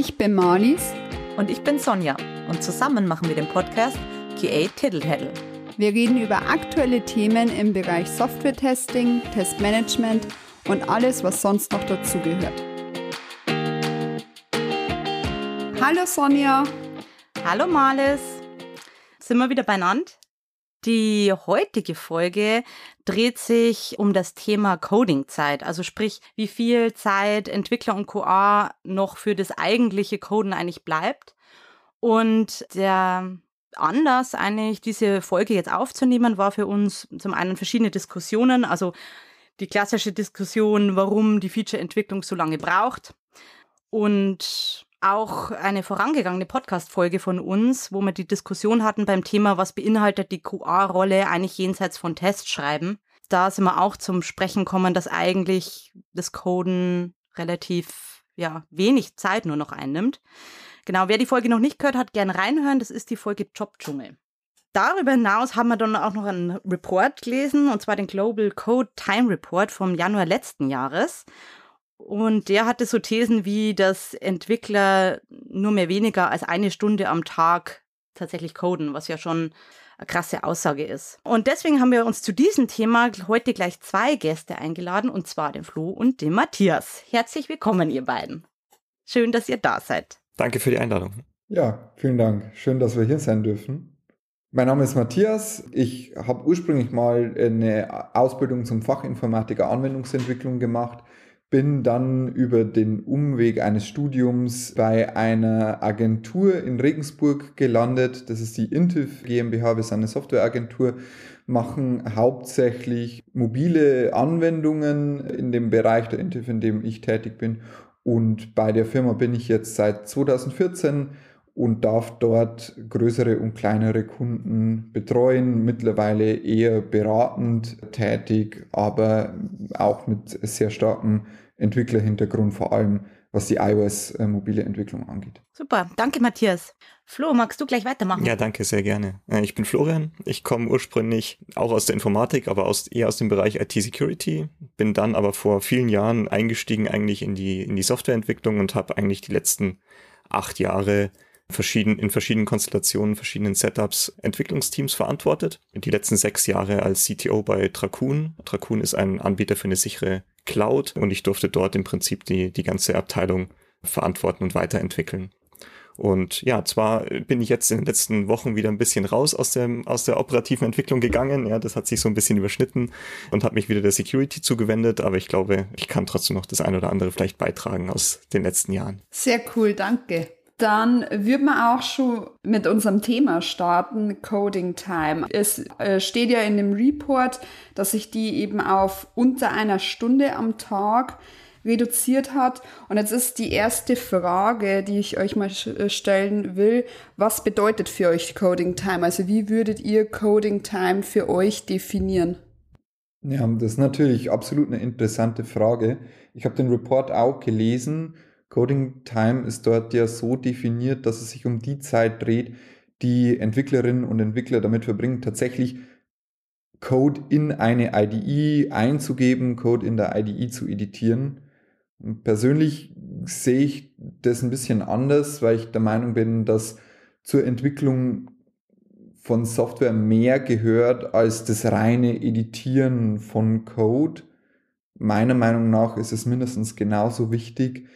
Ich bin Marlies. Und ich bin Sonja. Und zusammen machen wir den Podcast QA Tiddle Wir reden über aktuelle Themen im Bereich Software-Testing, Testmanagement und alles, was sonst noch dazugehört. Hallo Sonja. Hallo Marlies. Sind wir wieder beieinander? Die heutige Folge dreht sich um das Thema Coding-Zeit, also sprich, wie viel Zeit Entwickler und QA noch für das eigentliche Coden eigentlich bleibt. Und der Anlass eigentlich, diese Folge jetzt aufzunehmen, war für uns zum einen verschiedene Diskussionen, also die klassische Diskussion, warum die Feature-Entwicklung so lange braucht und auch eine vorangegangene Podcast-Folge von uns, wo wir die Diskussion hatten beim Thema, was beinhaltet die QA-Rolle eigentlich jenseits von Testschreiben. Da sind wir auch zum Sprechen kommen, dass eigentlich das Coden relativ, ja, wenig Zeit nur noch einnimmt. Genau, wer die Folge noch nicht gehört hat, gerne reinhören. Das ist die Folge Jobdschungel. Darüber hinaus haben wir dann auch noch einen Report gelesen, und zwar den Global Code Time Report vom Januar letzten Jahres. Und der hatte so Thesen wie, dass Entwickler nur mehr weniger als eine Stunde am Tag tatsächlich coden, was ja schon eine krasse Aussage ist. Und deswegen haben wir uns zu diesem Thema heute gleich zwei Gäste eingeladen, und zwar den Flo und den Matthias. Herzlich willkommen, ihr beiden. Schön, dass ihr da seid. Danke für die Einladung. Ja, vielen Dank. Schön, dass wir hier sein dürfen. Mein Name ist Matthias. Ich habe ursprünglich mal eine Ausbildung zum Fachinformatiker Anwendungsentwicklung gemacht bin dann über den Umweg eines Studiums bei einer Agentur in Regensburg gelandet. Das ist die Intiv GmbH. Wir sind eine Softwareagentur, machen hauptsächlich mobile Anwendungen in dem Bereich der Intiv, in dem ich tätig bin. Und bei der Firma bin ich jetzt seit 2014 und darf dort größere und kleinere Kunden betreuen, mittlerweile eher beratend tätig, aber auch mit sehr starkem Entwicklerhintergrund, vor allem was die iOS-mobile äh, Entwicklung angeht. Super, danke Matthias. Flo, magst du gleich weitermachen? Ja, danke, sehr gerne. Äh, ich bin Florian. Ich komme ursprünglich auch aus der Informatik, aber aus, eher aus dem Bereich IT-Security. Bin dann aber vor vielen Jahren eingestiegen eigentlich in die, in die Softwareentwicklung und habe eigentlich die letzten acht Jahre verschieden, in verschiedenen Konstellationen, verschiedenen Setups Entwicklungsteams verantwortet. Die letzten sechs Jahre als CTO bei Tracun. Tracun ist ein Anbieter für eine sichere Cloud und ich durfte dort im Prinzip die, die ganze Abteilung verantworten und weiterentwickeln. Und ja, zwar bin ich jetzt in den letzten Wochen wieder ein bisschen raus aus, dem, aus der operativen Entwicklung gegangen. Ja, das hat sich so ein bisschen überschnitten und habe mich wieder der Security zugewendet. Aber ich glaube, ich kann trotzdem noch das eine oder andere vielleicht beitragen aus den letzten Jahren. Sehr cool, danke. Dann würden wir auch schon mit unserem Thema starten, Coding Time. Es äh, steht ja in dem Report, dass sich die eben auf unter einer Stunde am Tag reduziert hat. Und jetzt ist die erste Frage, die ich euch mal äh, stellen will, was bedeutet für euch Coding Time? Also wie würdet ihr Coding Time für euch definieren? Ja, das ist natürlich absolut eine interessante Frage. Ich habe den Report auch gelesen Coding Time ist dort ja so definiert, dass es sich um die Zeit dreht, die Entwicklerinnen und Entwickler damit verbringen, tatsächlich Code in eine IDE einzugeben, Code in der IDE zu editieren. Persönlich sehe ich das ein bisschen anders, weil ich der Meinung bin, dass zur Entwicklung von Software mehr gehört als das reine Editieren von Code. Meiner Meinung nach ist es mindestens genauso wichtig,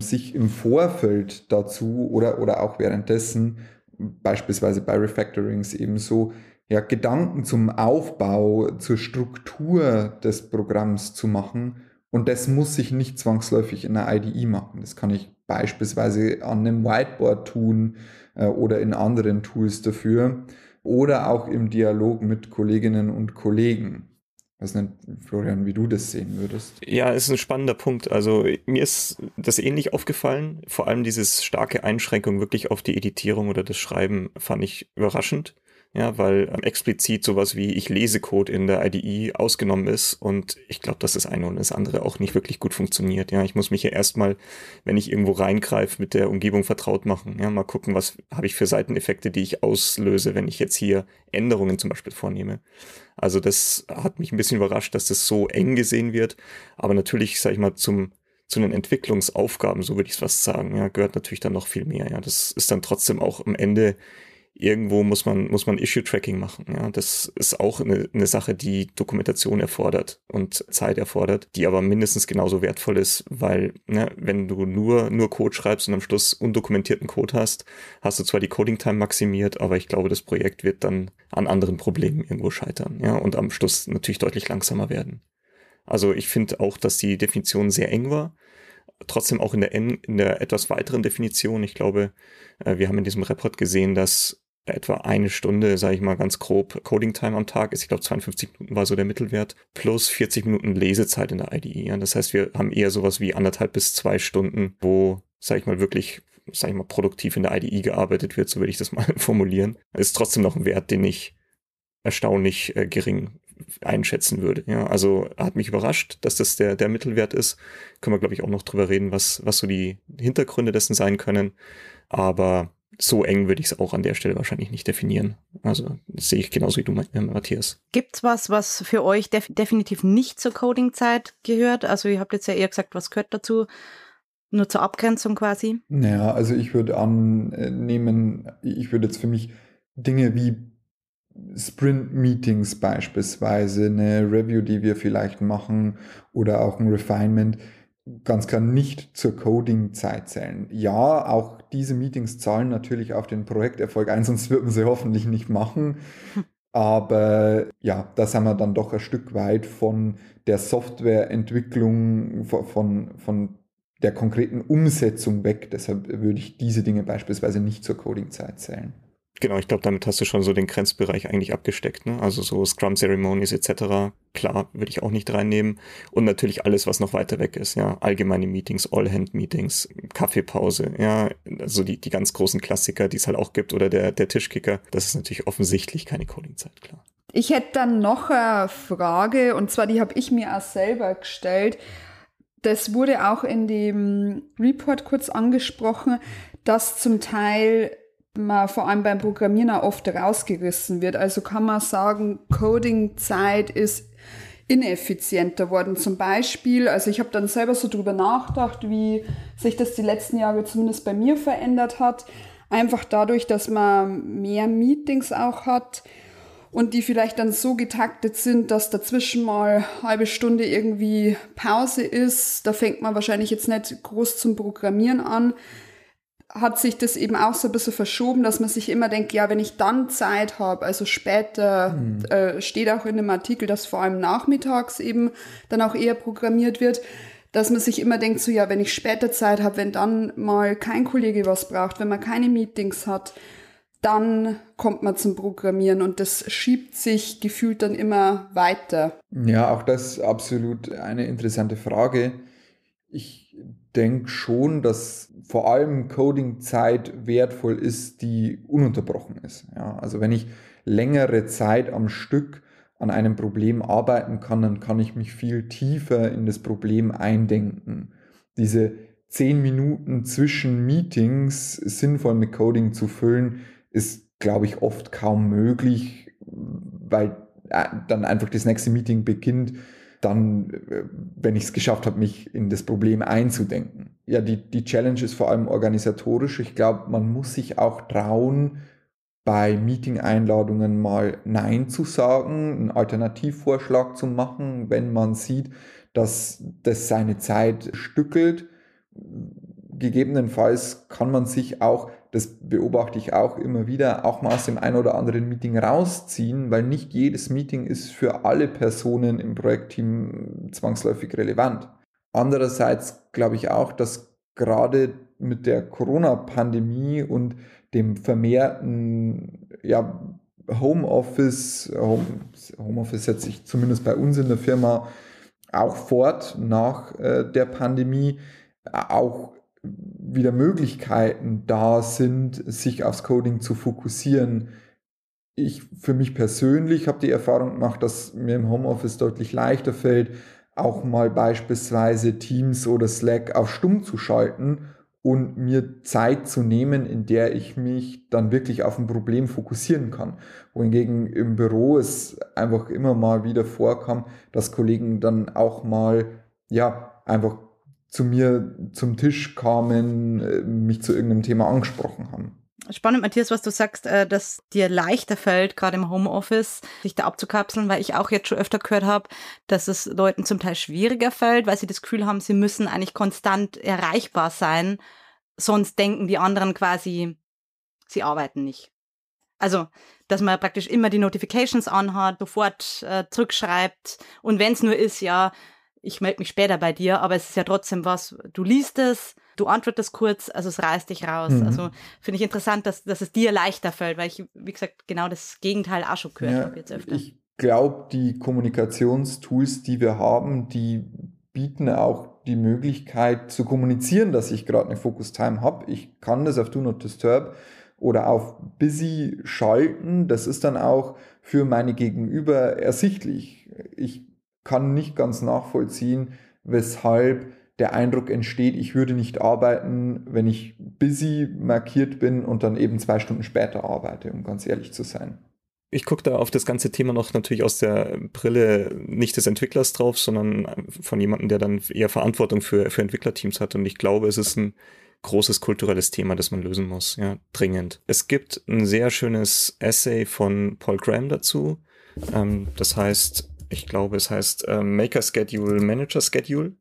sich im Vorfeld dazu oder, oder auch währenddessen, beispielsweise bei Refactorings ebenso, ja, Gedanken zum Aufbau, zur Struktur des Programms zu machen. Und das muss sich nicht zwangsläufig in einer IDE machen. Das kann ich beispielsweise an einem Whiteboard tun äh, oder in anderen Tools dafür oder auch im Dialog mit Kolleginnen und Kollegen. Was nicht, Florian, wie du das sehen würdest? Ja, ist ein spannender Punkt. Also mir ist das ähnlich aufgefallen. Vor allem dieses starke Einschränkung wirklich auf die Editierung oder das Schreiben fand ich überraschend ja, weil ähm, explizit sowas wie ich lese Code in der IDE ausgenommen ist und ich glaube, dass das eine und das andere auch nicht wirklich gut funktioniert. Ja, ich muss mich ja erstmal, wenn ich irgendwo reingreife, mit der Umgebung vertraut machen. Ja, mal gucken, was habe ich für Seiteneffekte, die ich auslöse, wenn ich jetzt hier Änderungen zum Beispiel vornehme. Also das hat mich ein bisschen überrascht, dass das so eng gesehen wird. Aber natürlich, sag ich mal, zum zu den Entwicklungsaufgaben, so würde ich es fast sagen, ja, gehört natürlich dann noch viel mehr. Ja, das ist dann trotzdem auch am Ende irgendwo muss man, muss man Issue-Tracking machen. Ja, das ist auch eine, eine Sache, die Dokumentation erfordert und Zeit erfordert, die aber mindestens genauso wertvoll ist, weil, ne, wenn du nur, nur Code schreibst und am Schluss undokumentierten Code hast, hast du zwar die Coding-Time maximiert, aber ich glaube, das Projekt wird dann an anderen Problemen irgendwo scheitern, ja, und am Schluss natürlich deutlich langsamer werden. Also ich finde auch, dass die Definition sehr eng war. Trotzdem auch in der, in der etwas weiteren Definition. Ich glaube, äh, wir haben in diesem Report gesehen, dass etwa eine Stunde, sage ich mal ganz grob, Coding Time am Tag ist. Ich glaube 52 Minuten war so der Mittelwert. Plus 40 Minuten Lesezeit in der IDE. Das heißt, wir haben eher sowas wie anderthalb bis zwei Stunden, wo, sage ich mal, wirklich, sage ich mal, produktiv in der IDE gearbeitet wird. So würde ich das mal formulieren. Ist trotzdem noch ein Wert, den ich erstaunlich äh, gering einschätzen würde. Ja, also hat mich überrascht, dass das der, der Mittelwert ist. Können wir, glaube ich, auch noch drüber reden, was, was so die Hintergründe dessen sein können. Aber so eng würde ich es auch an der Stelle wahrscheinlich nicht definieren. Also das sehe ich genauso wie du, äh, Matthias. Gibt es was, was für euch def definitiv nicht zur Coding-Zeit gehört? Also ihr habt jetzt ja eher gesagt, was gehört dazu? Nur zur Abgrenzung quasi? Naja, also ich würde annehmen, ich würde jetzt für mich Dinge wie Sprint-Meetings beispielsweise, eine Review, die wir vielleicht machen oder auch ein Refinement, ganz klar nicht zur Coding-Zeit zählen. Ja, auch diese Meetings zahlen natürlich auf den Projekterfolg ein, sonst würden sie hoffentlich nicht machen. Aber ja, da sind wir dann doch ein Stück weit von der Softwareentwicklung, von, von der konkreten Umsetzung weg. Deshalb würde ich diese Dinge beispielsweise nicht zur Coding-Zeit zählen. Genau, ich glaube, damit hast du schon so den Grenzbereich eigentlich abgesteckt. Ne? Also so Scrum Ceremonies etc. Klar, würde ich auch nicht reinnehmen. Und natürlich alles, was noch weiter weg ist. Ja, allgemeine Meetings, All-Hand-Meetings, Kaffeepause. Ja, also die, die ganz großen Klassiker, die es halt auch gibt oder der, der Tischkicker. Das ist natürlich offensichtlich keine Coding-Zeit, klar. Ich hätte dann noch eine Frage und zwar die habe ich mir auch selber gestellt. Das wurde auch in dem Report kurz angesprochen, dass zum Teil man vor allem beim Programmieren auch oft rausgerissen wird. Also kann man sagen, Coding-Zeit ist ineffizienter worden. Zum Beispiel, also ich habe dann selber so drüber nachgedacht, wie sich das die letzten Jahre zumindest bei mir verändert hat. Einfach dadurch, dass man mehr Meetings auch hat und die vielleicht dann so getaktet sind, dass dazwischen mal halbe Stunde irgendwie Pause ist. Da fängt man wahrscheinlich jetzt nicht groß zum Programmieren an hat sich das eben auch so ein bisschen verschoben, dass man sich immer denkt, ja, wenn ich dann Zeit habe, also später mhm. äh, steht auch in dem Artikel, dass vor allem nachmittags eben dann auch eher programmiert wird, dass man sich immer denkt, so ja, wenn ich später Zeit habe, wenn dann mal kein Kollege was braucht, wenn man keine Meetings hat, dann kommt man zum Programmieren und das schiebt sich gefühlt dann immer weiter. Ja, auch das ist absolut eine interessante Frage. Ich denke schon, dass vor allem Coding-Zeit wertvoll ist, die ununterbrochen ist. Ja, also wenn ich längere Zeit am Stück an einem Problem arbeiten kann, dann kann ich mich viel tiefer in das Problem eindenken. Diese zehn Minuten zwischen Meetings sinnvoll mit Coding zu füllen, ist, glaube ich, oft kaum möglich, weil äh, dann einfach das nächste Meeting beginnt dann, äh, wenn ich es geschafft habe, mich in das Problem einzudenken. Ja, die, die Challenge ist vor allem organisatorisch. Ich glaube, man muss sich auch trauen, bei Meeting-Einladungen mal Nein zu sagen, einen Alternativvorschlag zu machen, wenn man sieht, dass das seine Zeit stückelt. Gegebenenfalls kann man sich auch das beobachte ich auch immer wieder, auch mal aus dem ein oder anderen Meeting rausziehen, weil nicht jedes Meeting ist für alle Personen im Projektteam zwangsläufig relevant. Andererseits glaube ich auch, dass gerade mit der Corona-Pandemie und dem vermehrten ja, Homeoffice, Home, Homeoffice setzt sich zumindest bei uns in der Firma auch fort nach äh, der Pandemie, auch wieder Möglichkeiten da sind, sich aufs Coding zu fokussieren. Ich für mich persönlich habe die Erfahrung gemacht, dass mir im Homeoffice deutlich leichter fällt, auch mal beispielsweise Teams oder Slack auf stumm zu schalten und mir Zeit zu nehmen, in der ich mich dann wirklich auf ein Problem fokussieren kann. Wohingegen im Büro es einfach immer mal wieder vorkam, dass Kollegen dann auch mal, ja, einfach zu mir zum Tisch kamen, äh, mich zu irgendeinem Thema angesprochen haben. Spannend, Matthias, was du sagst, äh, dass dir leichter fällt, gerade im Homeoffice, sich da abzukapseln, weil ich auch jetzt schon öfter gehört habe, dass es Leuten zum Teil schwieriger fällt, weil sie das Gefühl haben, sie müssen eigentlich konstant erreichbar sein, sonst denken die anderen quasi, sie arbeiten nicht. Also, dass man praktisch immer die Notifications anhat, sofort äh, zurückschreibt und wenn es nur ist, ja, ich melde mich später bei dir, aber es ist ja trotzdem was, du liest es, du antwortest kurz, also es reißt dich raus. Mhm. Also finde ich interessant, dass, dass es dir leichter fällt, weil ich, wie gesagt, genau das Gegenteil auch schon gehört ja, habe jetzt öfter. Ich glaube, die Kommunikationstools, die wir haben, die bieten auch die Möglichkeit zu kommunizieren, dass ich gerade eine Focus Time habe. Ich kann das auf Do Not Disturb oder auf Busy schalten. Das ist dann auch für meine Gegenüber ersichtlich. Ich kann nicht ganz nachvollziehen, weshalb der Eindruck entsteht, ich würde nicht arbeiten, wenn ich busy markiert bin und dann eben zwei Stunden später arbeite, um ganz ehrlich zu sein. Ich gucke da auf das ganze Thema noch natürlich aus der Brille nicht des Entwicklers drauf, sondern von jemandem, der dann eher Verantwortung für, für Entwicklerteams hat. Und ich glaube, es ist ein großes kulturelles Thema, das man lösen muss, ja, dringend. Es gibt ein sehr schönes Essay von Paul Graham dazu. Ähm, das heißt, ich glaube, es heißt äh, Maker Schedule, Manager Schedule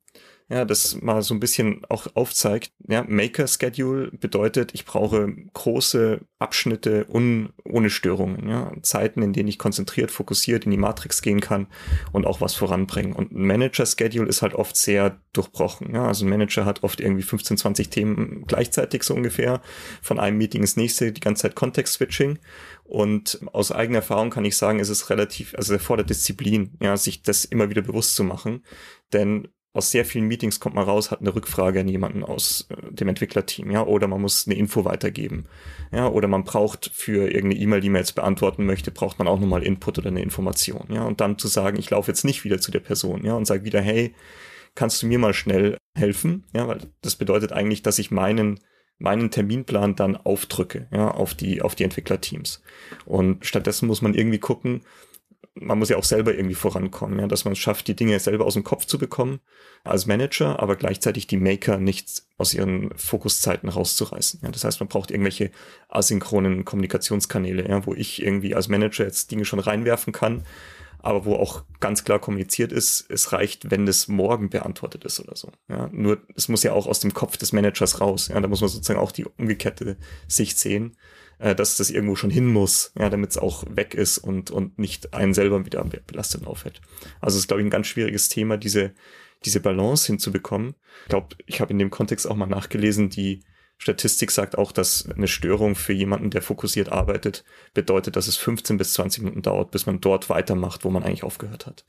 ja, das mal so ein bisschen auch aufzeigt. Ja, Maker Schedule bedeutet, ich brauche große Abschnitte un, ohne Störungen, ja, Zeiten, in denen ich konzentriert, fokussiert in die Matrix gehen kann und auch was voranbringen. Und ein Manager Schedule ist halt oft sehr durchbrochen. Ja, also ein Manager hat oft irgendwie 15, 20 Themen gleichzeitig so ungefähr, von einem Meeting ins nächste, die ganze Zeit Context Switching. Und aus eigener Erfahrung kann ich sagen, es ist relativ, also er fordert Disziplin, ja, sich das immer wieder bewusst zu machen. Denn aus sehr vielen Meetings kommt man raus, hat eine Rückfrage an jemanden aus äh, dem Entwicklerteam, ja, oder man muss eine Info weitergeben, ja, oder man braucht für irgendeine E-Mail, die man jetzt beantworten möchte, braucht man auch nochmal Input oder eine Information, ja, und dann zu sagen, ich laufe jetzt nicht wieder zu der Person, ja, und sage wieder, hey, kannst du mir mal schnell helfen, ja, weil das bedeutet eigentlich, dass ich meinen meinen Terminplan dann aufdrücke, ja, auf die, auf die Entwicklerteams. Und stattdessen muss man irgendwie gucken, man muss ja auch selber irgendwie vorankommen, ja, dass man es schafft, die Dinge selber aus dem Kopf zu bekommen als Manager, aber gleichzeitig die Maker nicht aus ihren Fokuszeiten rauszureißen. Ja. Das heißt, man braucht irgendwelche asynchronen Kommunikationskanäle, ja, wo ich irgendwie als Manager jetzt Dinge schon reinwerfen kann, aber wo auch ganz klar kommuniziert ist, es reicht, wenn das morgen beantwortet ist oder so. Ja. Nur es muss ja auch aus dem Kopf des Managers raus. Ja. Da muss man sozusagen auch die umgekehrte Sicht sehen äh, dass das irgendwo schon hin muss, ja, damit es auch weg ist und, und nicht einen selber wieder belastet aufhält. Also es ist, glaube ich, ein ganz schwieriges Thema, diese, diese Balance hinzubekommen. Ich glaube, ich habe in dem Kontext auch mal nachgelesen, die Statistik sagt auch, dass eine Störung für jemanden, der fokussiert arbeitet, bedeutet, dass es 15 bis 20 Minuten dauert, bis man dort weitermacht, wo man eigentlich aufgehört hat.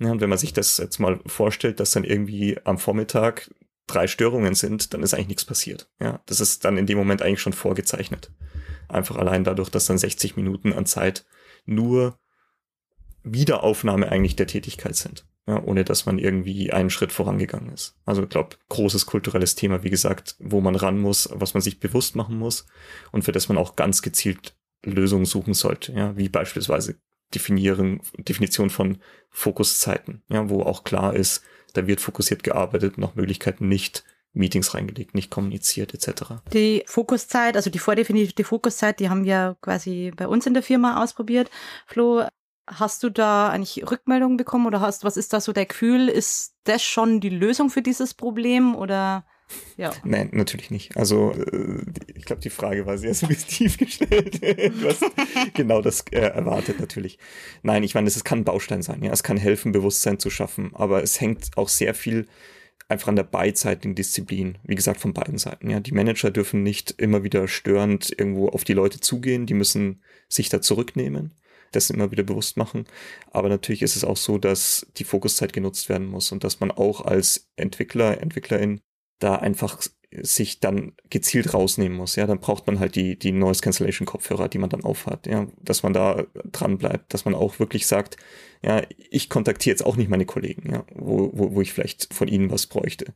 Ja, und wenn man sich das jetzt mal vorstellt, dass dann irgendwie am Vormittag drei Störungen sind, dann ist eigentlich nichts passiert. Ja, das ist dann in dem Moment eigentlich schon vorgezeichnet. Einfach allein dadurch, dass dann 60 Minuten an Zeit nur Wiederaufnahme eigentlich der Tätigkeit sind. Ja, ohne dass man irgendwie einen Schritt vorangegangen ist. Also ich glaube, großes kulturelles Thema, wie gesagt, wo man ran muss, was man sich bewusst machen muss und für das man auch ganz gezielt Lösungen suchen sollte. Ja, wie beispielsweise definieren, Definition von Fokuszeiten, ja, wo auch klar ist, da wird fokussiert gearbeitet, nach Möglichkeiten nicht Meetings reingelegt, nicht kommuniziert etc. Die Fokuszeit, also die vordefinierte Fokuszeit, die haben wir quasi bei uns in der Firma ausprobiert. Flo, hast du da eigentlich Rückmeldungen bekommen oder hast, was ist da so der Gefühl? Ist das schon die Lösung für dieses Problem oder? Ja. Nein, natürlich nicht. Also äh, ich glaube, die Frage war sehr suggestiv gestellt. du hast genau das äh, erwartet natürlich. Nein, ich meine, es kann ein Baustein sein. Ja, es kann helfen, Bewusstsein zu schaffen, aber es hängt auch sehr viel einfach an der beidseitigen Disziplin, wie gesagt, von beiden Seiten. Ja, die Manager dürfen nicht immer wieder störend irgendwo auf die Leute zugehen, die müssen sich da zurücknehmen, das immer wieder bewusst machen. Aber natürlich ist es auch so, dass die Fokuszeit genutzt werden muss und dass man auch als Entwickler, Entwicklerin da einfach sich dann gezielt rausnehmen muss. Ja, dann braucht man halt die, die Noise Cancellation Kopfhörer, die man dann aufhat. Ja, dass man da dran bleibt, dass man auch wirklich sagt, ja, ich kontaktiere jetzt auch nicht meine Kollegen, ja, wo, wo, wo ich vielleicht von ihnen was bräuchte.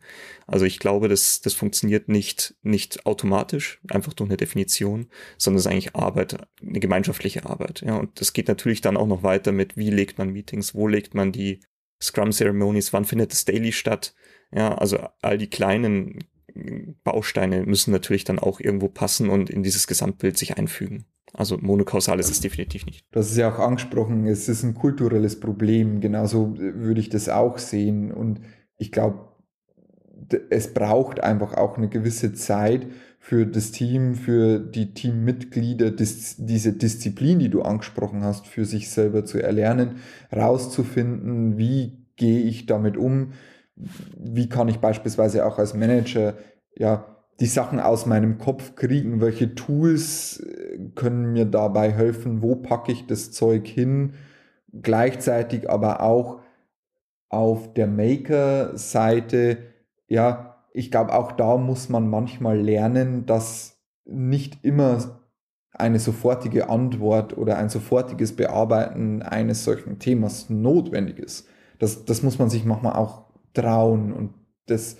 Also ich glaube, das, das funktioniert nicht, nicht automatisch, einfach durch eine Definition, sondern es ist eigentlich Arbeit, eine gemeinschaftliche Arbeit. Ja, und das geht natürlich dann auch noch weiter mit, wie legt man Meetings, wo legt man die Scrum Ceremonies, wann findet das Daily statt, Ja, also all die kleinen Bausteine müssen natürlich dann auch irgendwo passen und in dieses Gesamtbild sich einfügen. Also monokausal ist es definitiv nicht. Das ist ja auch angesprochen, es ist ein kulturelles Problem. Genauso würde ich das auch sehen. Und ich glaube, es braucht einfach auch eine gewisse Zeit für das Team, für die Teammitglieder, dis diese Disziplin, die du angesprochen hast, für sich selber zu erlernen, rauszufinden, wie gehe ich damit um, wie kann ich beispielsweise auch als Manager ja die Sachen aus meinem Kopf kriegen, welche Tools äh, können mir dabei helfen, wo packe ich das Zeug hin, gleichzeitig aber auch auf der Maker-Seite, ja, ich glaube, auch da muss man manchmal lernen, dass nicht immer eine sofortige Antwort oder ein sofortiges Bearbeiten eines solchen Themas notwendig ist. Das, das muss man sich manchmal auch trauen und das,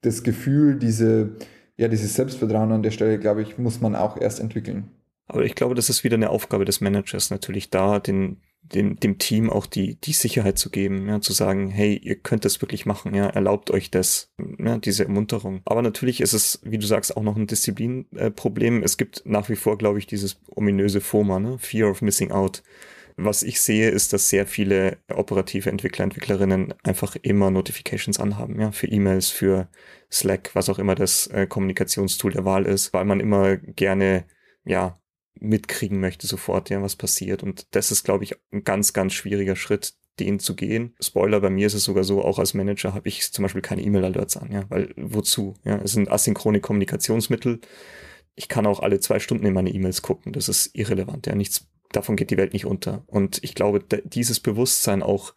das Gefühl, diese, ja, dieses Selbstvertrauen an der Stelle, glaube ich, muss man auch erst entwickeln. Aber ich glaube, das ist wieder eine Aufgabe des Managers, natürlich da den, dem, dem Team auch die, die Sicherheit zu geben, ja, zu sagen, hey, ihr könnt das wirklich machen, ja, erlaubt euch das, ja, diese Ermunterung. Aber natürlich ist es, wie du sagst, auch noch ein Disziplinproblem. es gibt nach wie vor, glaube ich, dieses ominöse FOMA, ne? Fear of Missing Out. Was ich sehe, ist, dass sehr viele operative Entwickler, Entwicklerinnen einfach immer Notifications anhaben, ja, für E-Mails, für Slack, was auch immer das äh, Kommunikationstool der Wahl ist, weil man immer gerne, ja, mitkriegen möchte sofort, ja, was passiert. Und das ist, glaube ich, ein ganz, ganz schwieriger Schritt, den zu gehen. Spoiler, bei mir ist es sogar so, auch als Manager habe ich zum Beispiel keine E-Mail-Alerts an, ja, weil wozu? Ja, es sind asynchrone Kommunikationsmittel. Ich kann auch alle zwei Stunden in meine E-Mails gucken. Das ist irrelevant, ja. Nichts davon geht die Welt nicht unter. Und ich glaube, dieses Bewusstsein auch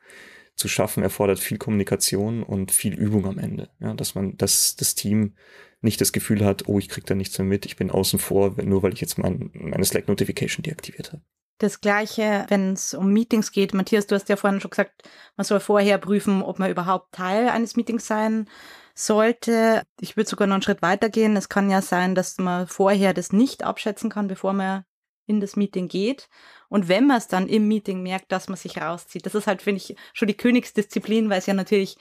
zu schaffen, erfordert viel Kommunikation und viel Übung am Ende. Ja, dass man, dass das Team nicht das Gefühl hat, oh, ich krieg da nichts mehr mit, ich bin außen vor, nur weil ich jetzt mein, meine Slack-Notification deaktiviert habe. Das gleiche, wenn es um Meetings geht. Matthias, du hast ja vorhin schon gesagt, man soll vorher prüfen, ob man überhaupt Teil eines Meetings sein sollte. Ich würde sogar noch einen Schritt weiter gehen. Es kann ja sein, dass man vorher das nicht abschätzen kann, bevor man in das Meeting geht. Und wenn man es dann im Meeting merkt, dass man sich rauszieht, das ist halt, finde ich, schon die Königsdisziplin, weil es ja natürlich,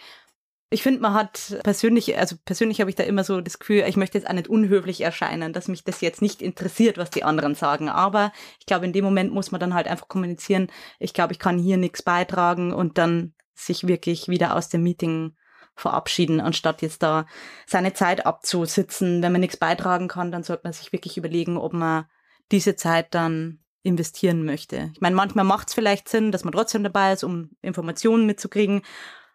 ich finde, man hat persönlich, also persönlich habe ich da immer so das Gefühl, ich möchte jetzt auch nicht unhöflich erscheinen, dass mich das jetzt nicht interessiert, was die anderen sagen. Aber ich glaube, in dem Moment muss man dann halt einfach kommunizieren, ich glaube, ich kann hier nichts beitragen und dann sich wirklich wieder aus dem Meeting verabschieden, anstatt jetzt da seine Zeit abzusitzen. Wenn man nichts beitragen kann, dann sollte man sich wirklich überlegen, ob man diese Zeit dann investieren möchte. Ich meine, manchmal macht es vielleicht Sinn, dass man trotzdem dabei ist, um Informationen mitzukriegen.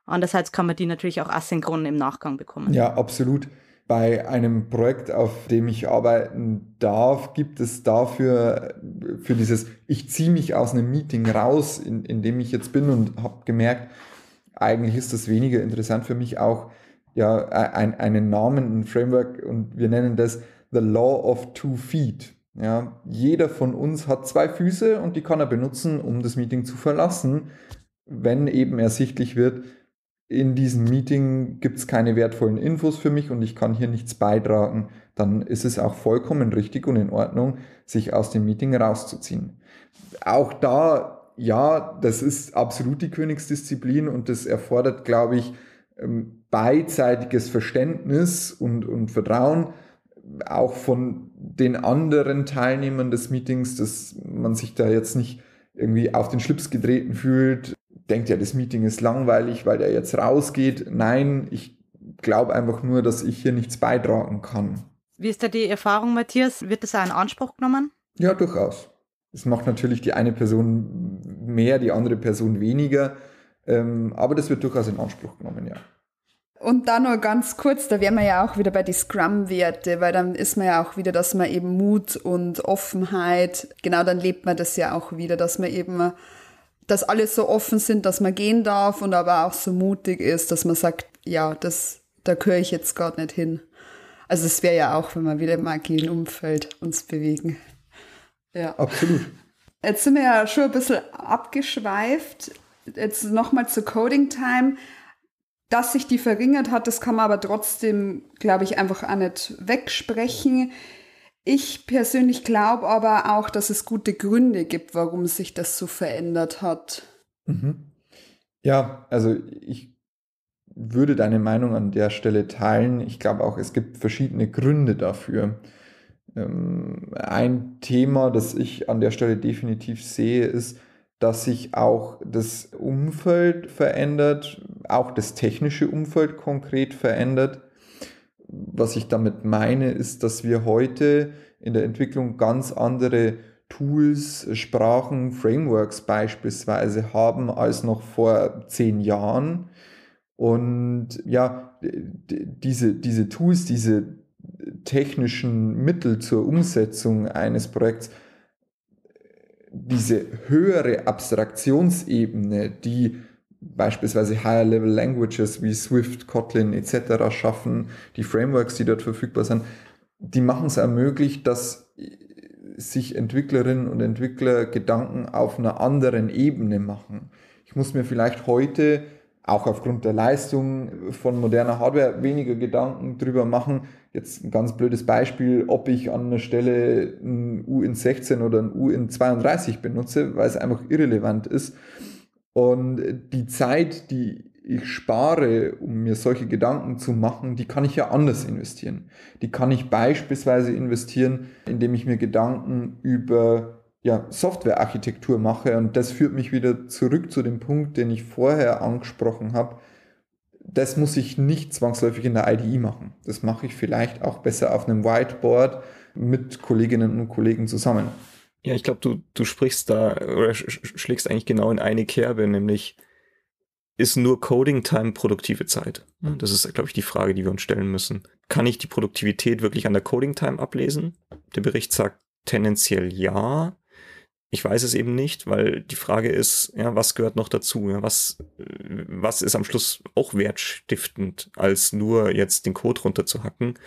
Andererseits kann man die natürlich auch asynchron im Nachgang bekommen. Ja, absolut. Bei einem Projekt, auf dem ich arbeiten darf, gibt es dafür, für dieses, ich ziehe mich aus einem Meeting raus, in, in dem ich jetzt bin und habe gemerkt, eigentlich ist das weniger interessant für mich auch, ja, ein, einen Namen, ein Framework und wir nennen das The Law of Two Feet. Ja, jeder von uns hat zwei Füße und die kann er benutzen, um das Meeting zu verlassen, wenn eben ersichtlich wird, in diesem Meeting gibt es keine wertvollen Infos für mich und ich kann hier nichts beitragen, dann ist es auch vollkommen richtig und in Ordnung, sich aus dem Meeting rauszuziehen. Auch da, ja, das ist absolut die Königsdisziplin und das erfordert, glaube ich, ähm, beidseitiges Verständnis und, und Vertrauen auch von den anderen Teilnehmern des Meetings, dass man sich da jetzt nicht irgendwie auf den Schlips getreten fühlt, denkt ja, das Meeting ist langweilig, weil der jetzt rausgeht. Nein, ich glaube einfach nur, dass ich hier nichts beitragen kann. Wie ist da die Erfahrung, Matthias? Wird das auch in Anspruch genommen? Ja, durchaus. Es macht natürlich die eine Person mehr, die andere Person weniger, ähm, aber das wird durchaus in Anspruch genommen, ja. Und dann nur ganz kurz, da wären wir ja auch wieder bei die Scrum-Werte, weil dann ist man ja auch wieder, dass man eben Mut und Offenheit, genau dann lebt man das ja auch wieder, dass man eben, dass alle so offen sind, dass man gehen darf und aber auch so mutig ist, dass man sagt, ja, das, da gehöre ich jetzt gar nicht hin. Also es wäre ja auch, wenn wir wieder im agilen Umfeld uns bewegen. Ja. Absolut. Jetzt sind wir ja schon ein bisschen abgeschweift. Jetzt nochmal zu Coding Time. Dass sich die verringert hat, das kann man aber trotzdem, glaube ich, einfach auch nicht wegsprechen. Ich persönlich glaube aber auch, dass es gute Gründe gibt, warum sich das so verändert hat. Mhm. Ja, also ich würde deine Meinung an der Stelle teilen. Ich glaube auch, es gibt verschiedene Gründe dafür. Ähm, ein Thema, das ich an der Stelle definitiv sehe, ist, dass sich auch das Umfeld verändert, auch das technische Umfeld konkret verändert. Was ich damit meine, ist, dass wir heute in der Entwicklung ganz andere Tools, Sprachen, Frameworks beispielsweise haben als noch vor zehn Jahren. Und ja, diese, diese Tools, diese technischen Mittel zur Umsetzung eines Projekts, diese höhere Abstraktionsebene, die beispielsweise Higher-Level Languages wie Swift, Kotlin etc. schaffen, die Frameworks, die dort verfügbar sind, die machen es ermöglicht, dass sich Entwicklerinnen und Entwickler Gedanken auf einer anderen Ebene machen. Ich muss mir vielleicht heute auch aufgrund der Leistung von moderner Hardware weniger Gedanken drüber machen. Jetzt ein ganz blödes Beispiel, ob ich an einer Stelle ein UN16 oder ein UN32 benutze, weil es einfach irrelevant ist. Und die Zeit, die ich spare, um mir solche Gedanken zu machen, die kann ich ja anders investieren. Die kann ich beispielsweise investieren, indem ich mir Gedanken über ja, Softwarearchitektur mache. Und das führt mich wieder zurück zu dem Punkt, den ich vorher angesprochen habe. Das muss ich nicht zwangsläufig in der IDE machen. Das mache ich vielleicht auch besser auf einem Whiteboard mit Kolleginnen und Kollegen zusammen. Ja, ich glaube, du, du sprichst da oder schlägst eigentlich genau in eine Kerbe, nämlich ist nur Coding Time produktive Zeit? Das ist, glaube ich, die Frage, die wir uns stellen müssen. Kann ich die Produktivität wirklich an der Coding Time ablesen? Der Bericht sagt tendenziell ja. Ich weiß es eben nicht, weil die Frage ist, ja, was gehört noch dazu? Ja, was, was ist am Schluss auch wertstiftend, als nur jetzt den Code runterzuhacken?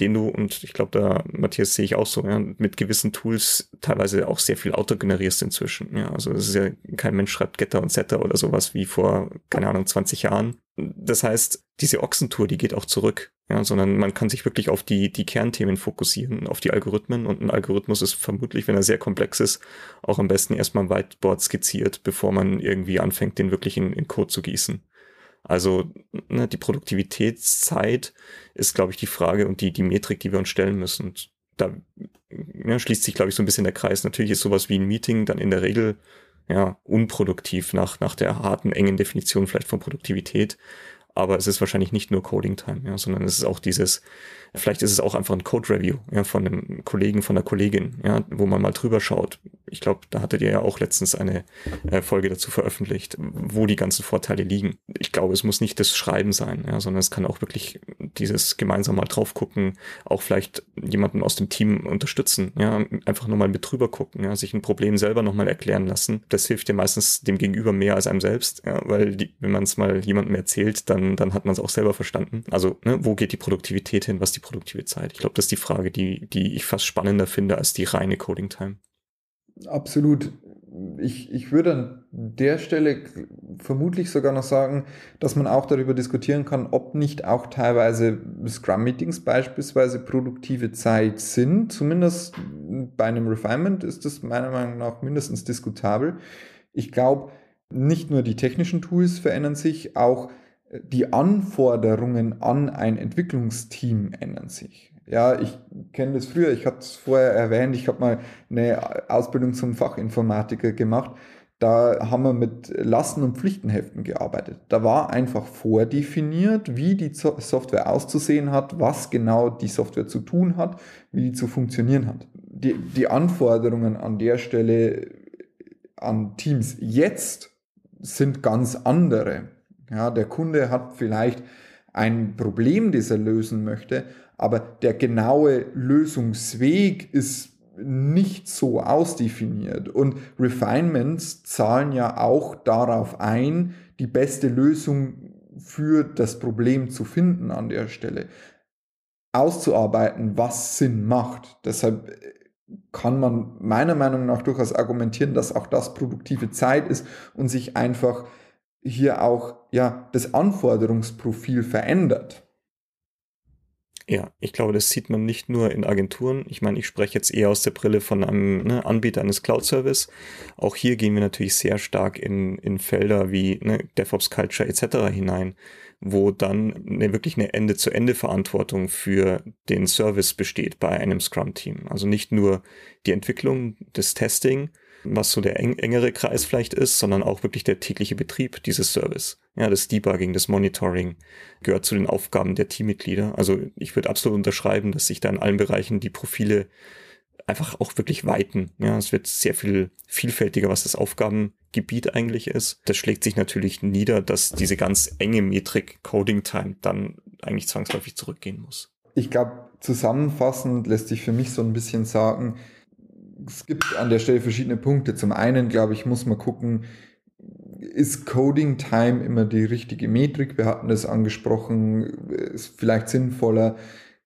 den du, und ich glaube, da, Matthias, sehe ich auch so, ja, mit gewissen Tools teilweise auch sehr viel Auto generierst inzwischen. Ja, also es ist ja kein Mensch schreibt Getter und Setter oder sowas wie vor, keine Ahnung, 20 Jahren. Das heißt, diese Ochsentour, die geht auch zurück. Ja, sondern man kann sich wirklich auf die, die Kernthemen fokussieren, auf die Algorithmen. Und ein Algorithmus ist vermutlich, wenn er sehr komplex ist, auch am besten erstmal ein Whiteboard skizziert, bevor man irgendwie anfängt, den wirklich in, in Code zu gießen. Also ne, die Produktivitätszeit ist, glaube ich, die Frage und die, die Metrik, die wir uns stellen müssen. Und da ja, schließt sich, glaube ich, so ein bisschen der Kreis. Natürlich ist sowas wie ein Meeting dann in der Regel ja unproduktiv nach, nach der harten, engen Definition vielleicht von Produktivität. Aber es ist wahrscheinlich nicht nur Coding Time, ja, sondern es ist auch dieses, vielleicht ist es auch einfach ein Code Review ja, von einem Kollegen, von einer Kollegin, ja, wo man mal drüber schaut. Ich glaube, da hattet ihr ja auch letztens eine äh, Folge dazu veröffentlicht, wo die ganzen Vorteile liegen. Ich glaube, es muss nicht das Schreiben sein, ja, sondern es kann auch wirklich dieses gemeinsam mal drauf gucken, auch vielleicht jemanden aus dem Team unterstützen, ja, einfach nur mal mit drüber gucken, ja, sich ein Problem selber nochmal erklären lassen. Das hilft ja meistens dem Gegenüber mehr als einem selbst, ja, weil die, wenn man es mal jemandem erzählt, dann dann, hat man es auch selber verstanden. Also, ne, wo geht die Produktivität hin? Was die produktive Zeit? Ich glaube, das ist die Frage, die, die ich fast spannender finde als die reine Coding-Time. Absolut. Ich, ich würde an der Stelle vermutlich sogar noch sagen, dass man auch darüber diskutieren kann, ob nicht auch teilweise Scrum-Meetings beispielsweise produktive Zeit sind. Zumindest bei einem Refinement ist das meiner Meinung nach mindestens diskutabel. Ich glaube, nicht nur die technischen Tools verändern sich, auch die Anforderungen an ein Entwicklungsteam ändern sich. Ja, ich kenne das früher, ich hatte es vorher erwähnt, ich habe mal eine Ausbildung zum Fachinformatiker gemacht. Da haben wir mit Lasten- und Pflichtenheften gearbeitet. Da war einfach vordefiniert, wie die Software auszusehen hat, was genau die Software zu tun hat, wie die zu funktionieren hat. Die, die Anforderungen an der Stelle an Teams jetzt sind ganz andere. Ja, der Kunde hat vielleicht ein Problem, das er lösen möchte, aber der genaue Lösungsweg ist nicht so ausdefiniert. Und Refinements zahlen ja auch darauf ein, die beste Lösung für das Problem zu finden an der Stelle. Auszuarbeiten, was Sinn macht. Deshalb kann man meiner Meinung nach durchaus argumentieren, dass auch das produktive Zeit ist und sich einfach hier auch ja, das Anforderungsprofil verändert. Ja, ich glaube, das sieht man nicht nur in Agenturen. Ich meine, ich spreche jetzt eher aus der Brille von einem ne, Anbieter eines Cloud-Service. Auch hier gehen wir natürlich sehr stark in, in Felder wie ne, DevOps Culture etc. hinein, wo dann eine, wirklich eine Ende-zu-Ende-Verantwortung für den Service besteht bei einem Scrum-Team. Also nicht nur die Entwicklung, das Testing, was so der eng, engere Kreis vielleicht ist, sondern auch wirklich der tägliche Betrieb dieses Service. Ja, das Debugging, das Monitoring gehört zu den Aufgaben der Teammitglieder. Also ich würde absolut unterschreiben, dass sich da in allen Bereichen die Profile einfach auch wirklich weiten. Ja, es wird sehr viel vielfältiger, was das Aufgabengebiet eigentlich ist. Das schlägt sich natürlich nieder, dass diese ganz enge Metrik Coding Time dann eigentlich zwangsläufig zurückgehen muss. Ich glaube, zusammenfassend lässt sich für mich so ein bisschen sagen, es gibt an der Stelle verschiedene Punkte. Zum einen, glaube ich, muss man gucken, ist Coding Time immer die richtige Metrik? Wir hatten das angesprochen, ist vielleicht sinnvoller,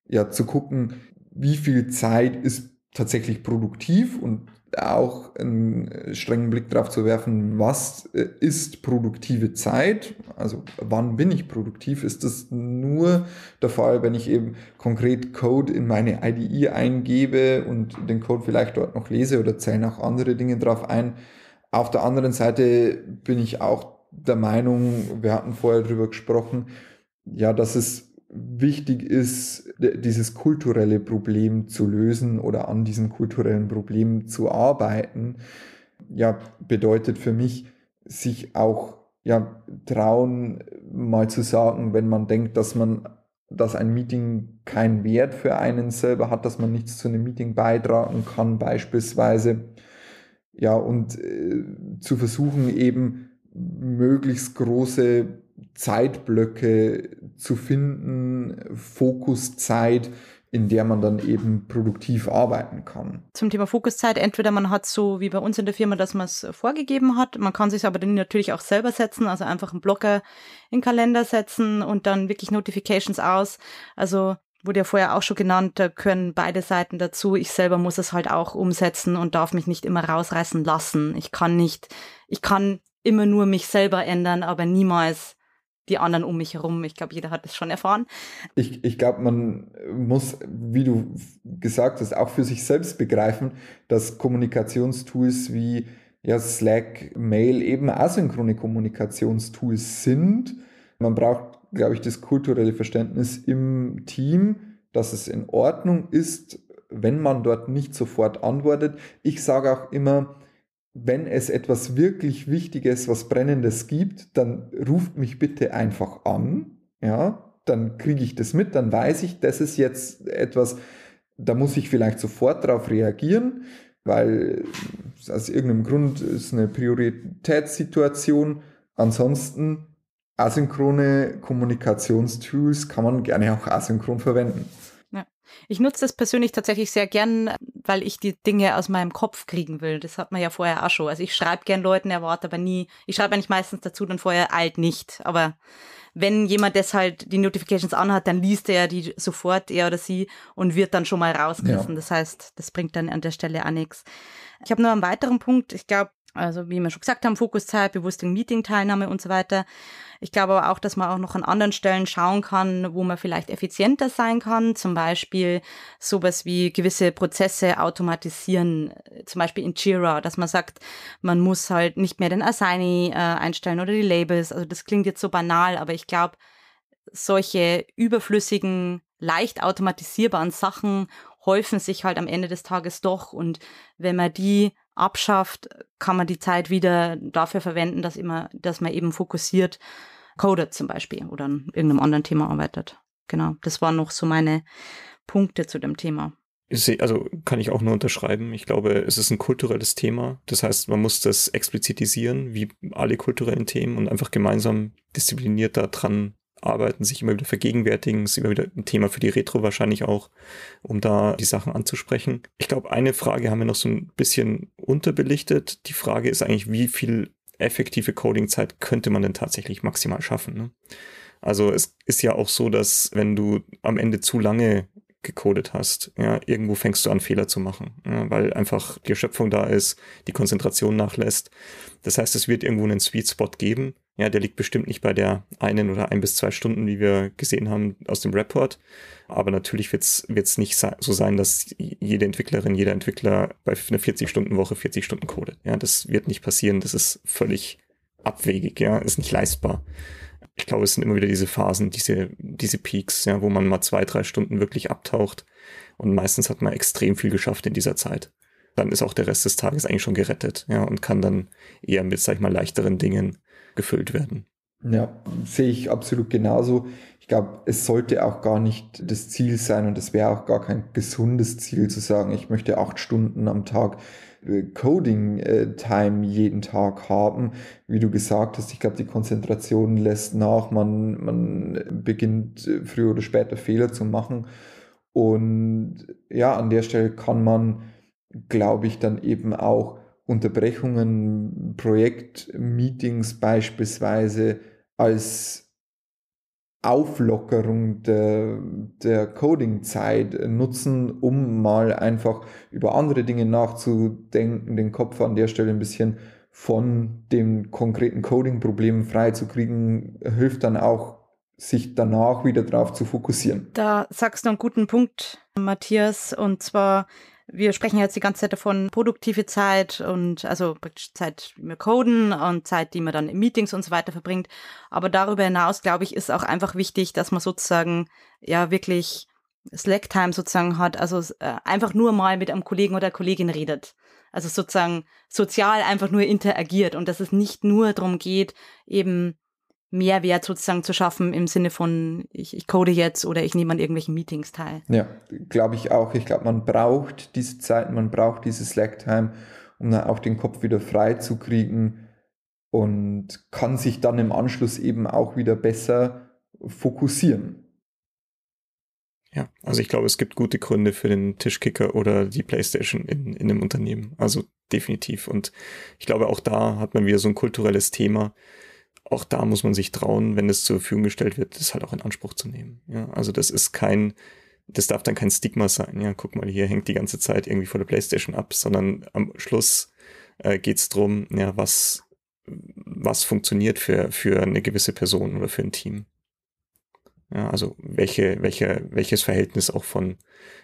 ja, zu gucken, wie viel Zeit ist tatsächlich produktiv und auch einen strengen Blick darauf zu werfen, was äh, ist produktive Zeit? Also wann bin ich produktiv? Ist das nur der Fall, wenn ich eben konkret Code in meine IDE eingebe und den Code vielleicht dort noch lese oder zählen auch andere Dinge drauf ein? Auf der anderen Seite bin ich auch der Meinung, wir hatten vorher drüber gesprochen, ja, dass es wichtig ist, dieses kulturelle Problem zu lösen oder an diesem kulturellen Problem zu arbeiten, ja, bedeutet für mich, sich auch ja, trauen, mal zu sagen, wenn man denkt, dass man, dass ein Meeting keinen Wert für einen selber hat, dass man nichts zu einem Meeting beitragen kann, beispielsweise. Ja, und äh, zu versuchen, eben möglichst große Zeitblöcke zu finden, Fokuszeit, in der man dann eben produktiv arbeiten kann. Zum Thema Fokuszeit, entweder man hat so wie bei uns in der Firma, dass man es vorgegeben hat, man kann sich aber dann natürlich auch selber setzen, also einfach einen Blocker in den Kalender setzen und dann wirklich Notifications aus. Also wurde ja vorher auch schon genannt, da können beide Seiten dazu. Ich selber muss es halt auch umsetzen und darf mich nicht immer rausreißen lassen. Ich kann nicht, ich kann immer nur mich selber ändern, aber niemals die anderen um mich herum. Ich glaube, jeder hat das schon erfahren. Ich, ich glaube, man muss, wie du gesagt hast, auch für sich selbst begreifen, dass Kommunikationstools wie ja, Slack, Mail eben asynchrone Kommunikationstools sind. Man braucht, glaube ich, das kulturelle Verständnis im Team, dass es in Ordnung ist, wenn man dort nicht sofort antwortet. Ich sage auch immer, wenn es etwas wirklich Wichtiges, was Brennendes gibt, dann ruft mich bitte einfach an. Ja, dann kriege ich das mit, dann weiß ich, das ist jetzt etwas, da muss ich vielleicht sofort darauf reagieren, weil aus irgendeinem Grund ist eine Prioritätssituation. Ansonsten asynchrone Kommunikationstools kann man gerne auch asynchron verwenden. Ich nutze das persönlich tatsächlich sehr gern, weil ich die Dinge aus meinem Kopf kriegen will. Das hat man ja vorher auch schon. Also ich schreibe gern Leuten, erwarte aber nie, ich schreibe eigentlich meistens dazu dann vorher alt nicht. Aber wenn jemand das halt die Notifications anhat, dann liest er die sofort, er oder sie, und wird dann schon mal rausgriffen. Ja. Das heißt, das bringt dann an der Stelle auch nichts. Ich habe noch einen weiteren Punkt. Ich glaube, also wie wir schon gesagt haben, Fokuszeit, bewusste Meeting-Teilnahme und so weiter. Ich glaube aber auch, dass man auch noch an anderen Stellen schauen kann, wo man vielleicht effizienter sein kann. Zum Beispiel sowas wie gewisse Prozesse automatisieren, zum Beispiel in Jira, dass man sagt, man muss halt nicht mehr den Assignee äh, einstellen oder die Labels. Also das klingt jetzt so banal, aber ich glaube, solche überflüssigen, leicht automatisierbaren Sachen häufen sich halt am Ende des Tages doch. Und wenn man die abschafft, kann man die Zeit wieder dafür verwenden, dass immer, dass man eben fokussiert codet zum Beispiel oder an irgendeinem anderen Thema arbeitet. Genau, das waren noch so meine Punkte zu dem Thema. Also kann ich auch nur unterschreiben. Ich glaube, es ist ein kulturelles Thema. Das heißt, man muss das explizitisieren, wie alle kulturellen Themen und einfach gemeinsam diszipliniert daran arbeiten, sich immer wieder vergegenwärtigen. Ist immer wieder ein Thema für die Retro wahrscheinlich auch, um da die Sachen anzusprechen. Ich glaube, eine Frage haben wir noch so ein bisschen unterbelichtet. Die Frage ist eigentlich, wie viel effektive Coding-Zeit könnte man denn tatsächlich maximal schaffen? Ne? Also es ist ja auch so, dass wenn du am Ende zu lange gecodet hast, ja, irgendwo fängst du an Fehler zu machen, ja, weil einfach die Erschöpfung da ist, die Konzentration nachlässt. Das heißt, es wird irgendwo einen Sweet Spot geben, Ja, der liegt bestimmt nicht bei der einen oder ein bis zwei Stunden, wie wir gesehen haben aus dem Report. Aber natürlich wird es nicht so sein, dass jede Entwicklerin, jeder Entwickler bei einer 40-Stunden-Woche 40 Stunden codet. Ja, das wird nicht passieren. Das ist völlig abwegig, ja, ist nicht leistbar. Ich glaube, es sind immer wieder diese Phasen, diese, diese Peaks, ja, wo man mal zwei, drei Stunden wirklich abtaucht. Und meistens hat man extrem viel geschafft in dieser Zeit. Dann ist auch der Rest des Tages eigentlich schon gerettet, ja, und kann dann eher mit, sag ich mal, leichteren Dingen gefüllt werden. Ja, sehe ich absolut genauso. Ich glaube, es sollte auch gar nicht das Ziel sein und es wäre auch gar kein gesundes Ziel zu sagen, ich möchte acht Stunden am Tag äh, Coding-Time jeden Tag haben. Wie du gesagt hast, ich glaube, die Konzentration lässt nach, man, man beginnt äh, früher oder später Fehler zu machen. Und ja, an der Stelle kann man, glaube ich, dann eben auch Unterbrechungen, Projektmeetings beispielsweise als Auflockerung der, der Coding-Zeit nutzen, um mal einfach über andere Dinge nachzudenken, den Kopf an der Stelle ein bisschen von dem konkreten Coding-Problem freizukriegen, hilft dann auch, sich danach wieder darauf zu fokussieren. Da sagst du einen guten Punkt, Matthias, und zwar wir sprechen jetzt die ganze Zeit davon, produktive Zeit und also praktisch Zeit, die wir coden und Zeit, die man dann in Meetings und so weiter verbringt. Aber darüber hinaus, glaube ich, ist auch einfach wichtig, dass man sozusagen ja wirklich Slack-Time sozusagen hat, also äh, einfach nur mal mit einem Kollegen oder Kollegin redet. Also sozusagen sozial einfach nur interagiert und dass es nicht nur darum geht, eben Mehrwert sozusagen zu schaffen im Sinne von, ich, ich code jetzt oder ich nehme an irgendwelchen Meetings teil. Ja, glaube ich auch. Ich glaube, man braucht diese Zeit, man braucht diese Slack-Time, um dann auch den Kopf wieder frei zu kriegen und kann sich dann im Anschluss eben auch wieder besser fokussieren. Ja, also ich glaube, es gibt gute Gründe für den Tischkicker oder die Playstation in, in einem Unternehmen. Also definitiv. Und ich glaube, auch da hat man wieder so ein kulturelles Thema auch da muss man sich trauen, wenn es zur Verfügung gestellt wird, das halt auch in Anspruch zu nehmen. Ja, also das ist kein, das darf dann kein Stigma sein. Ja, guck mal, hier hängt die ganze Zeit irgendwie vor der Playstation ab, sondern am Schluss äh, geht es darum, ja, was, was funktioniert für, für eine gewisse Person oder für ein Team. Ja, also welche, welche, welches Verhältnis auch von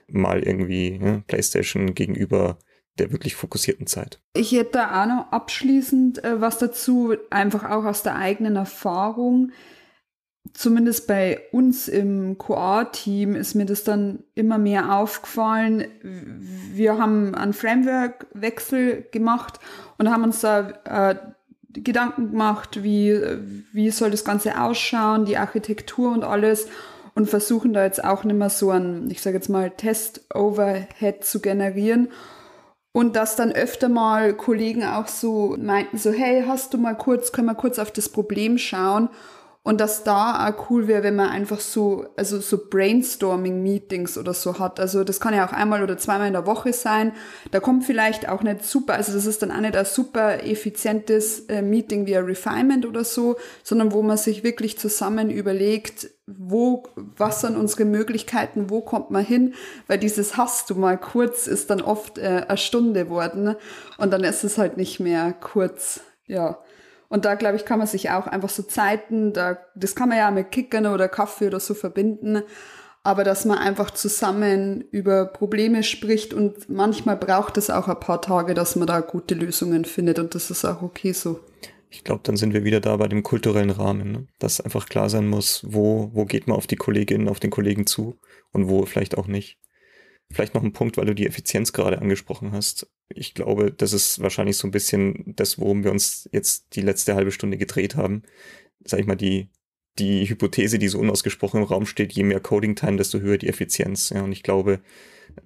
mal irgendwie ja, PlayStation gegenüber der wirklich fokussierten Zeit. Ich hätte auch noch abschließend äh, was dazu, einfach auch aus der eigenen Erfahrung. Zumindest bei uns im QA-Team ist mir das dann immer mehr aufgefallen. Wir haben einen Framework-Wechsel gemacht und haben uns da äh, Gedanken gemacht, wie, wie soll das Ganze ausschauen, die Architektur und alles und versuchen da jetzt auch nicht mehr so ein, ich sage jetzt mal, Test-Overhead zu generieren und dass dann öfter mal Kollegen auch so meinten, so, hey, hast du mal kurz, können wir kurz auf das Problem schauen? Und dass da auch cool wäre, wenn man einfach so, also so Brainstorming-Meetings oder so hat. Also das kann ja auch einmal oder zweimal in der Woche sein. Da kommt vielleicht auch nicht super, also das ist dann auch nicht ein super effizientes äh, Meeting wie ein Refinement oder so, sondern wo man sich wirklich zusammen überlegt, wo, was sind unsere Möglichkeiten, wo kommt man hin, weil dieses hast du mal kurz ist dann oft äh, eine Stunde worden und dann ist es halt nicht mehr kurz, ja. Und da, glaube ich, kann man sich auch einfach so Zeiten, da, das kann man ja mit Kickern oder Kaffee oder so verbinden, aber dass man einfach zusammen über Probleme spricht und manchmal braucht es auch ein paar Tage, dass man da gute Lösungen findet und das ist auch okay so. Ich glaube, dann sind wir wieder da bei dem kulturellen Rahmen, ne? dass einfach klar sein muss, wo, wo geht man auf die Kolleginnen, auf den Kollegen zu und wo vielleicht auch nicht. Vielleicht noch ein Punkt, weil du die Effizienz gerade angesprochen hast. Ich glaube, das ist wahrscheinlich so ein bisschen das, worum wir uns jetzt die letzte halbe Stunde gedreht haben. Sag ich mal, die, die Hypothese, die so unausgesprochen im Raum steht, je mehr Coding-Time, desto höher die Effizienz. Ja, und ich glaube,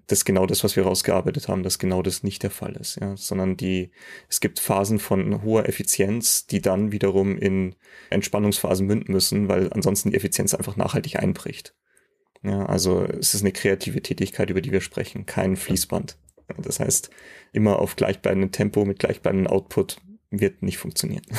das ist genau das, was wir rausgearbeitet haben, dass genau das nicht der Fall ist, ja, sondern die, es gibt Phasen von hoher Effizienz, die dann wiederum in Entspannungsphasen münden müssen, weil ansonsten die Effizienz einfach nachhaltig einbricht. Ja, also es ist eine kreative Tätigkeit, über die wir sprechen, kein Fließband. Das heißt, immer auf gleichbleibendem Tempo mit gleichbleibendem Output wird nicht funktionieren.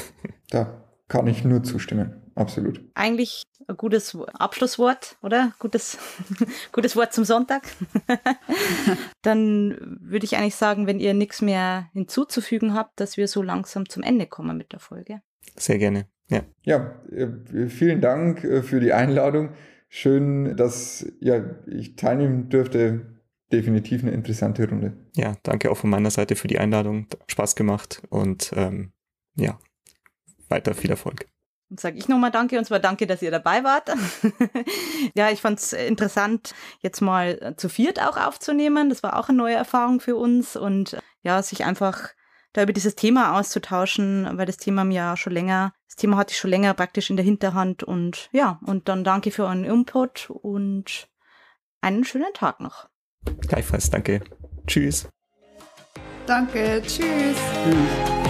Da kann ich nur zustimmen. Absolut. Eigentlich ein gutes Abschlusswort, oder? Gutes, gutes Wort zum Sonntag. Dann würde ich eigentlich sagen, wenn ihr nichts mehr hinzuzufügen habt, dass wir so langsam zum Ende kommen mit der Folge. Sehr gerne. Ja. Ja, äh, vielen Dank äh, für die Einladung. Schön, dass ja, ich teilnehmen dürfte. Definitiv eine interessante Runde. Ja, danke auch von meiner Seite für die Einladung. Spaß gemacht und ähm, ja, weiter viel Erfolg. Und sage ich nochmal Danke und zwar danke, dass ihr dabei wart. ja, ich fand es interessant, jetzt mal zu viert auch aufzunehmen. Das war auch eine neue Erfahrung für uns und ja, sich einfach da über dieses Thema auszutauschen, weil das Thema mir ja schon länger, das Thema hatte ich schon länger praktisch in der Hinterhand und ja, und dann danke für euren Input und einen schönen Tag noch. Gleichfalls, danke. Tschüss. Danke, tschüss. Tschüss.